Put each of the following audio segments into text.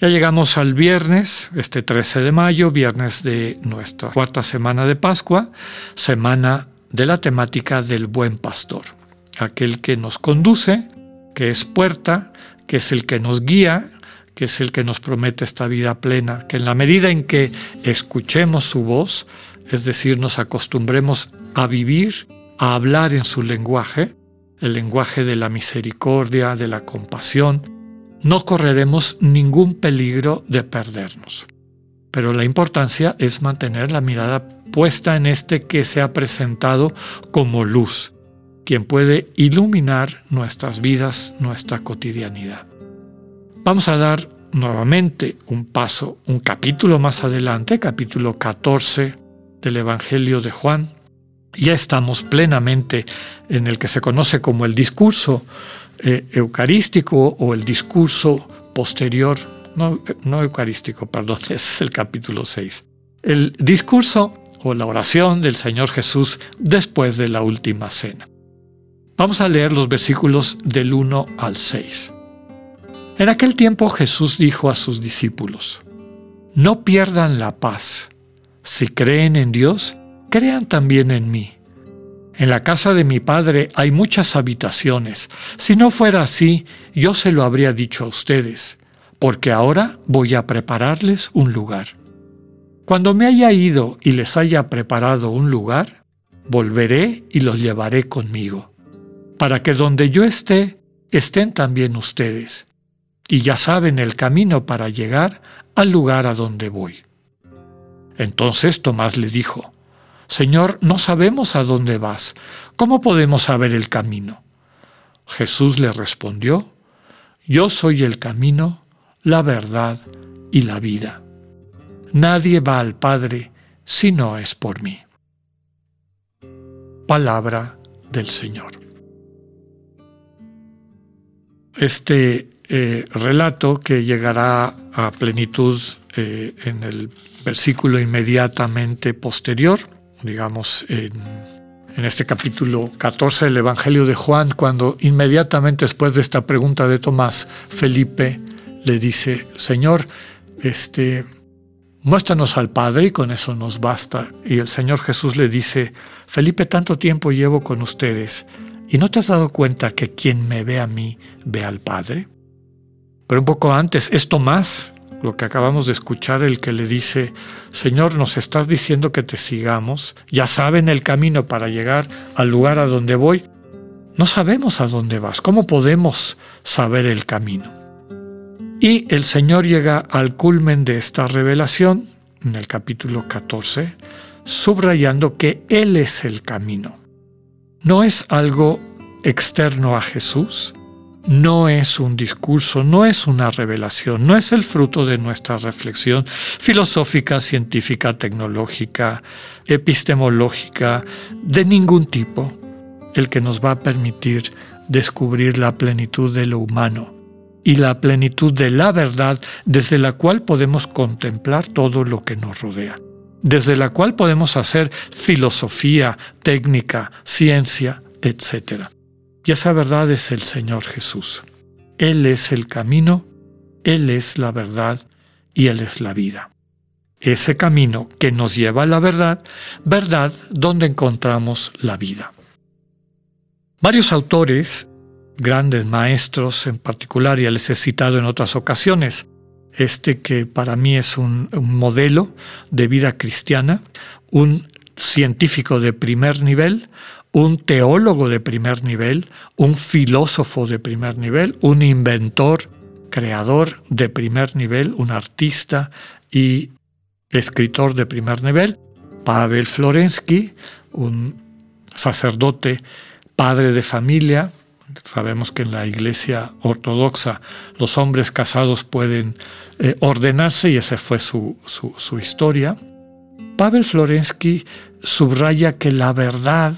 Ya llegamos al viernes, este 13 de mayo, viernes de nuestra cuarta semana de Pascua, semana de la temática del buen pastor, aquel que nos conduce, que es puerta, que es el que nos guía, que es el que nos promete esta vida plena, que en la medida en que escuchemos su voz, es decir, nos acostumbremos a vivir, a hablar en su lenguaje, el lenguaje de la misericordia, de la compasión, no correremos ningún peligro de perdernos. Pero la importancia es mantener la mirada puesta en este que se ha presentado como luz, quien puede iluminar nuestras vidas, nuestra cotidianidad. Vamos a dar nuevamente un paso, un capítulo más adelante, capítulo 14 del Evangelio de Juan. Ya estamos plenamente en el que se conoce como el discurso eh, eucarístico o el discurso posterior, no, no eucarístico, perdón, es el capítulo 6. El discurso o la oración del Señor Jesús después de la última cena. Vamos a leer los versículos del 1 al 6. En aquel tiempo Jesús dijo a sus discípulos, No pierdan la paz. Si creen en Dios, crean también en mí. En la casa de mi padre hay muchas habitaciones. Si no fuera así, yo se lo habría dicho a ustedes, porque ahora voy a prepararles un lugar. Cuando me haya ido y les haya preparado un lugar, volveré y los llevaré conmigo, para que donde yo esté, estén también ustedes, y ya saben el camino para llegar al lugar a donde voy. Entonces Tomás le dijo, Señor, no sabemos a dónde vas. ¿Cómo podemos saber el camino? Jesús le respondió, Yo soy el camino, la verdad y la vida. Nadie va al Padre si no es por mí. Palabra del Señor. Este eh, relato que llegará a plenitud eh, en el versículo inmediatamente posterior, digamos, en, este capítulo 14 del Evangelio de Juan, cuando inmediatamente después de esta pregunta de Tomás, Felipe le dice, Señor, este, muéstranos al Padre y con eso nos basta. Y el Señor Jesús le dice, Felipe, tanto tiempo llevo con ustedes y no te has dado cuenta que quien me ve a mí ve al Padre. Pero un poco antes es Tomás lo que acabamos de escuchar, el que le dice, Señor, nos estás diciendo que te sigamos, ya saben el camino para llegar al lugar a donde voy, no sabemos a dónde vas, ¿cómo podemos saber el camino? Y el Señor llega al culmen de esta revelación, en el capítulo 14, subrayando que Él es el camino. No es algo externo a Jesús, no es un discurso, no es una revelación, no es el fruto de nuestra reflexión filosófica, científica, tecnológica, epistemológica, de ningún tipo, el que nos va a permitir descubrir la plenitud de lo humano y la plenitud de la verdad desde la cual podemos contemplar todo lo que nos rodea, desde la cual podemos hacer filosofía, técnica, ciencia, etc. Y esa verdad es el Señor Jesús. Él es el camino, Él es la verdad y Él es la vida. Ese camino que nos lleva a la verdad, verdad donde encontramos la vida. Varios autores, grandes maestros en particular, ya les he citado en otras ocasiones, este que para mí es un, un modelo de vida cristiana, un científico de primer nivel, un teólogo de primer nivel, un filósofo de primer nivel, un inventor, creador de primer nivel, un artista y escritor de primer nivel, Pavel Florensky, un sacerdote, padre de familia, Sabemos que en la iglesia ortodoxa los hombres casados pueden eh, ordenarse y esa fue su, su historia. Pavel Florensky subraya que la verdad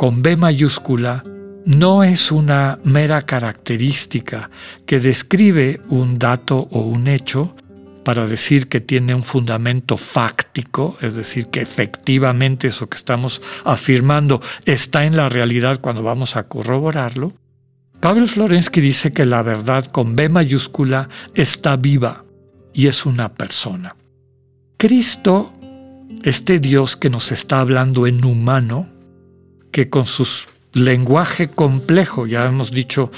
con B mayúscula no es una mera característica que describe un dato o un hecho para decir que tiene un fundamento fáctico, es decir, que efectivamente eso que estamos afirmando está en la realidad cuando vamos a corroborarlo. Pavel Florensky dice que la verdad con B mayúscula está viva y es una persona. Cristo, este Dios que nos está hablando en humano, que con su lenguaje complejo, ya hemos dicho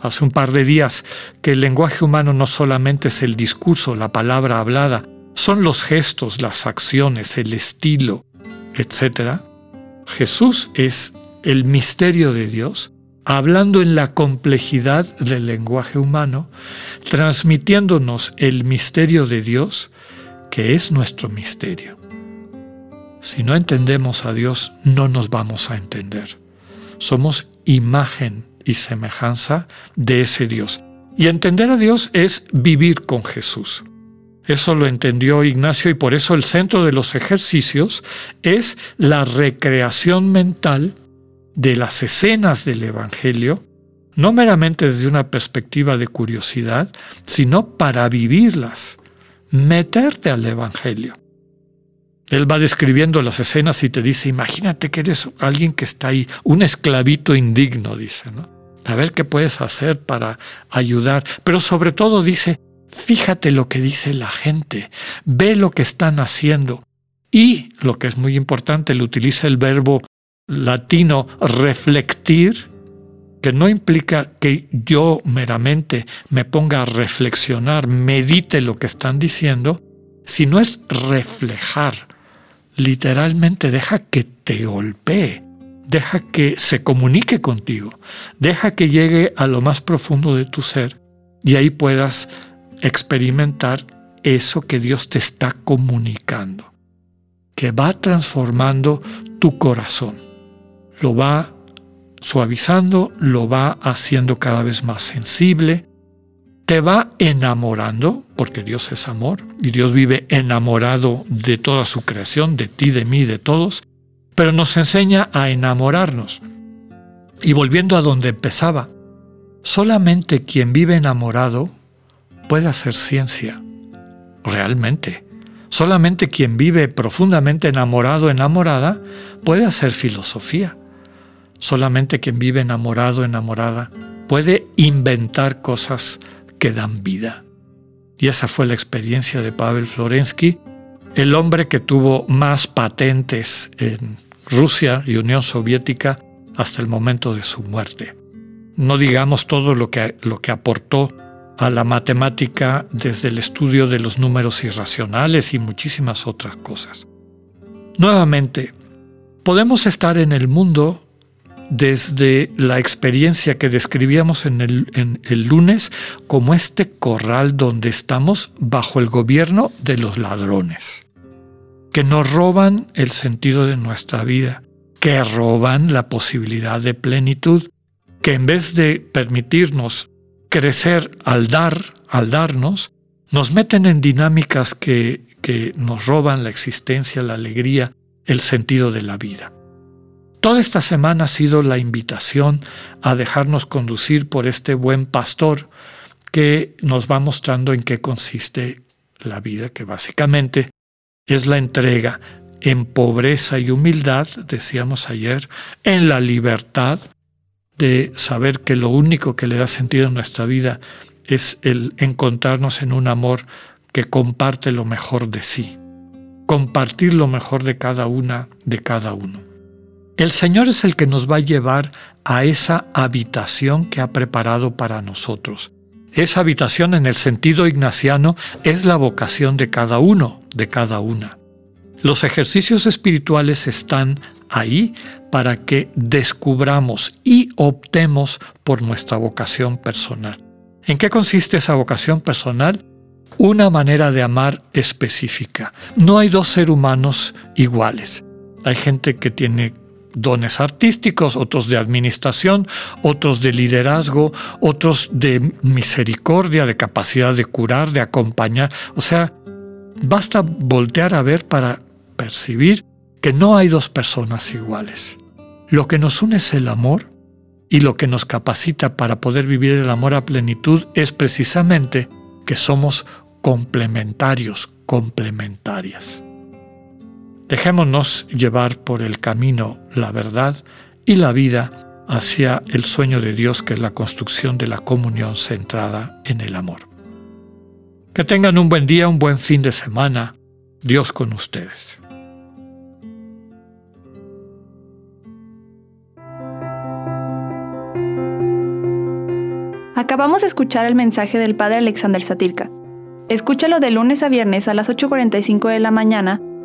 hace un par de días que el lenguaje humano no solamente es el discurso, la palabra hablada, son los gestos, las acciones, el estilo, etc. Jesús es el misterio de Dios, hablando en la complejidad del lenguaje humano, transmitiéndonos el misterio de Dios, que es nuestro misterio. Si no entendemos a Dios, no nos vamos a entender. Somos imagen y semejanza de ese Dios. Y entender a Dios es vivir con Jesús. Eso lo entendió Ignacio y por eso el centro de los ejercicios es la recreación mental de las escenas del Evangelio, no meramente desde una perspectiva de curiosidad, sino para vivirlas, meterte al Evangelio. Él va describiendo las escenas y te dice, imagínate que eres alguien que está ahí, un esclavito indigno, dice, ¿no? A ver qué puedes hacer para ayudar. Pero sobre todo dice, fíjate lo que dice la gente, ve lo que están haciendo. Y, lo que es muy importante, le utiliza el verbo latino reflectir, que no implica que yo meramente me ponga a reflexionar, medite lo que están diciendo, sino es reflejar literalmente deja que te golpee, deja que se comunique contigo, deja que llegue a lo más profundo de tu ser y ahí puedas experimentar eso que Dios te está comunicando, que va transformando tu corazón, lo va suavizando, lo va haciendo cada vez más sensible, te va enamorando, porque Dios es amor, y Dios vive enamorado de toda su creación, de ti, de mí, de todos, pero nos enseña a enamorarnos. Y volviendo a donde empezaba, solamente quien vive enamorado puede hacer ciencia, realmente. Solamente quien vive profundamente enamorado, enamorada, puede hacer filosofía. Solamente quien vive enamorado, enamorada, puede inventar cosas que dan vida. Y esa fue la experiencia de Pavel Florensky, el hombre que tuvo más patentes en Rusia y Unión Soviética hasta el momento de su muerte. No digamos todo lo que, lo que aportó a la matemática desde el estudio de los números irracionales y muchísimas otras cosas. Nuevamente, podemos estar en el mundo desde la experiencia que describíamos en el, lunes como este corral donde estamos bajo el gobierno de los ladrones, que nos roban el sentido de nuestra vida, que roban la posibilidad de plenitud, que en vez de permitirnos crecer al dar, al darnos, nos meten en dinámicas que, que nos roban la existencia, la alegría, el sentido de la vida. Toda esta semana ha sido la invitación a dejarnos conducir por este buen pastor que nos va mostrando en qué consiste la vida, que básicamente es la entrega en pobreza y humildad, decíamos ayer, en la libertad de saber que lo único que le da sentido a nuestra vida es el encontrarnos en un amor que comparte lo mejor de sí, compartir lo mejor de cada una, de cada uno. El Señor es el que nos va a llevar a esa habitación que ha preparado para nosotros. Esa habitación en el sentido ignaciano es la vocación de cada uno, de cada una. Los ejercicios espirituales están ahí para que descubramos y optemos por nuestra vocación personal. ¿En qué consiste esa vocación personal? Una manera de amar específica. No hay dos seres humanos iguales. Hay gente que tiene dones artísticos, otros de administración, otros de liderazgo, otros de misericordia, de capacidad de curar, de acompañar. O sea, basta voltear a ver para percibir que no hay dos personas iguales. Lo que nos une es el amor y lo que nos capacita para poder vivir el amor a plenitud es precisamente que somos complementarios, complementarias. Dejémonos llevar por el camino, la verdad y la vida hacia el sueño de Dios que es la construcción de la comunión centrada en el amor. Que tengan un buen día, un buen fin de semana. Dios con ustedes. Acabamos de escuchar el mensaje del Padre Alexander Satirka. Escúchalo de lunes a viernes a las 8.45 de la mañana